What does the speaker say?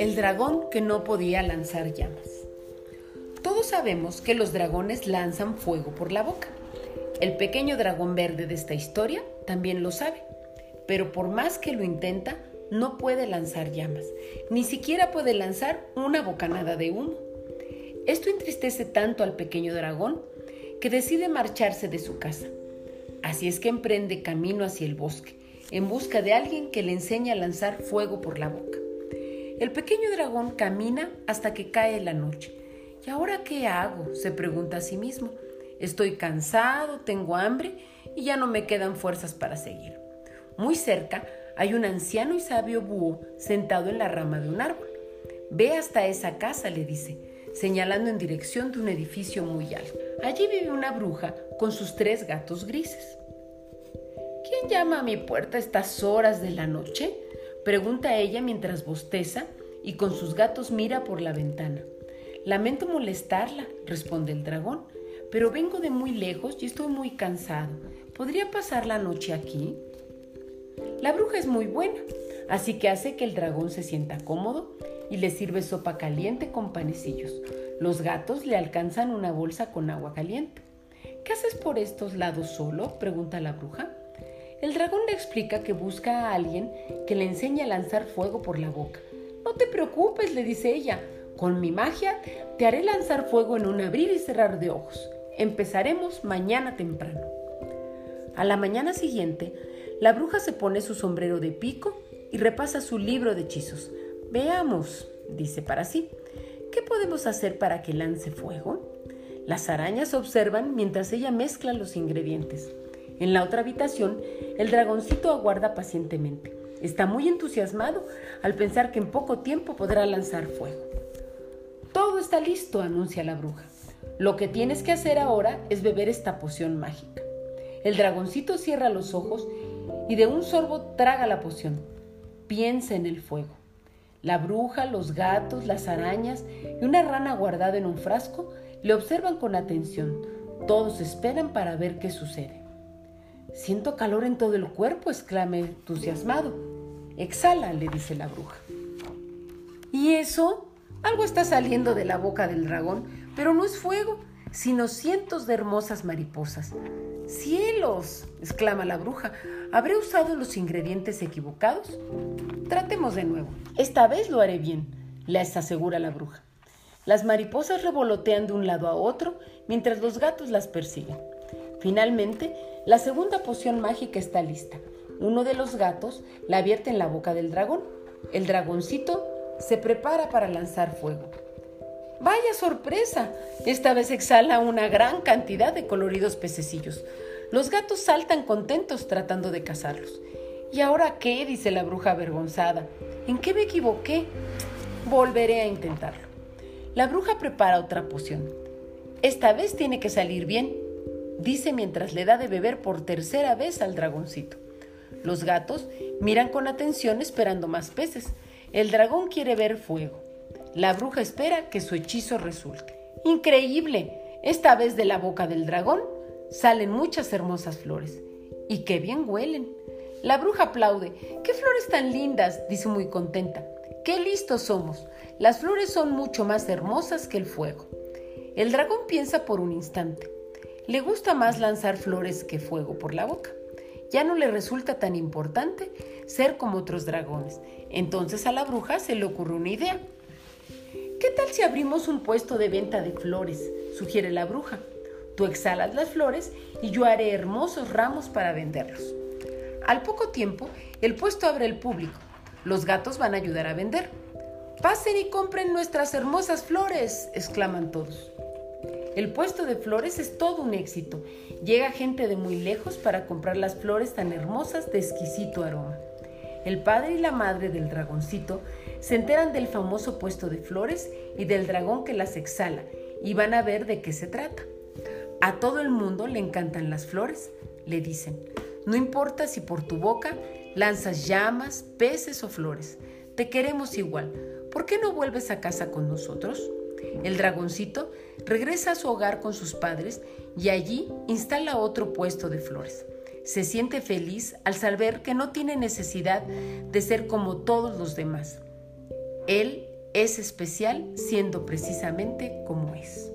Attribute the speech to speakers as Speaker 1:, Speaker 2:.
Speaker 1: El dragón que no podía lanzar llamas. Todos sabemos que los dragones lanzan fuego por la boca. El pequeño dragón verde de esta historia también lo sabe, pero por más que lo intenta, no puede lanzar llamas, ni siquiera puede lanzar una bocanada de humo. Esto entristece tanto al pequeño dragón que decide marcharse de su casa. Así es que emprende camino hacia el bosque, en busca de alguien que le enseñe a lanzar fuego por la boca. El pequeño dragón camina hasta que cae la noche. ¿Y ahora qué hago? se pregunta a sí mismo. Estoy cansado, tengo hambre y ya no me quedan fuerzas para seguir. Muy cerca hay un anciano y sabio búho sentado en la rama de un árbol. Ve hasta esa casa, le dice, señalando en dirección de un edificio muy alto. Allí vive una bruja con sus tres gatos grises. ¿Quién llama a mi puerta a estas horas de la noche? Pregunta ella mientras bosteza y con sus gatos mira por la ventana. Lamento molestarla, responde el dragón, pero vengo de muy lejos y estoy muy cansado. ¿Podría pasar la noche aquí? La bruja es muy buena, así que hace que el dragón se sienta cómodo y le sirve sopa caliente con panecillos. Los gatos le alcanzan una bolsa con agua caliente. ¿Qué haces por estos lados solo? pregunta la bruja. El dragón le explica que busca a alguien que le enseñe a lanzar fuego por la boca. No te preocupes, le dice ella. Con mi magia te haré lanzar fuego en un abrir y cerrar de ojos. Empezaremos mañana temprano. A la mañana siguiente, la bruja se pone su sombrero de pico y repasa su libro de hechizos. Veamos, dice para sí, ¿qué podemos hacer para que lance fuego? Las arañas observan mientras ella mezcla los ingredientes. En la otra habitación, el dragoncito aguarda pacientemente. Está muy entusiasmado al pensar que en poco tiempo podrá lanzar fuego. Todo está listo, anuncia la bruja. Lo que tienes que hacer ahora es beber esta poción mágica. El dragoncito cierra los ojos y de un sorbo traga la poción. Piensa en el fuego. La bruja, los gatos, las arañas y una rana guardada en un frasco le observan con atención. Todos esperan para ver qué sucede. Siento calor en todo el cuerpo, exclama entusiasmado. Exhala, le dice la bruja. ¿Y eso? Algo está saliendo de la boca del dragón, pero no es fuego, sino cientos de hermosas mariposas. ¡Cielos! exclama la bruja. ¿Habré usado los ingredientes equivocados? Tratemos de nuevo. Esta vez lo haré bien, les asegura la bruja. Las mariposas revolotean de un lado a otro mientras los gatos las persiguen. Finalmente, la segunda poción mágica está lista. Uno de los gatos la vierte en la boca del dragón. El dragoncito se prepara para lanzar fuego. ¡Vaya sorpresa! Esta vez exhala una gran cantidad de coloridos pececillos. Los gatos saltan contentos tratando de cazarlos. ¿Y ahora qué? dice la bruja avergonzada. ¿En qué me equivoqué? Volveré a intentarlo. La bruja prepara otra poción. Esta vez tiene que salir bien dice mientras le da de beber por tercera vez al dragoncito. Los gatos miran con atención esperando más peces. El dragón quiere ver fuego. La bruja espera que su hechizo resulte. Increíble. Esta vez de la boca del dragón salen muchas hermosas flores. Y qué bien huelen. La bruja aplaude. ¡Qué flores tan lindas! dice muy contenta. ¡Qué listos somos! Las flores son mucho más hermosas que el fuego. El dragón piensa por un instante. Le gusta más lanzar flores que fuego por la boca. Ya no le resulta tan importante ser como otros dragones. Entonces a la bruja se le ocurre una idea. ¿Qué tal si abrimos un puesto de venta de flores? sugiere la bruja. Tú exhalas las flores y yo haré hermosos ramos para venderlos. Al poco tiempo, el puesto abre al público. Los gatos van a ayudar a vender. Pasen y compren nuestras hermosas flores, exclaman todos. El puesto de flores es todo un éxito. Llega gente de muy lejos para comprar las flores tan hermosas de exquisito aroma. El padre y la madre del dragoncito se enteran del famoso puesto de flores y del dragón que las exhala y van a ver de qué se trata. A todo el mundo le encantan las flores, le dicen. No importa si por tu boca lanzas llamas, peces o flores. Te queremos igual. ¿Por qué no vuelves a casa con nosotros? El dragoncito regresa a su hogar con sus padres y allí instala otro puesto de flores. Se siente feliz al saber que no tiene necesidad de ser como todos los demás. Él es especial siendo precisamente como es.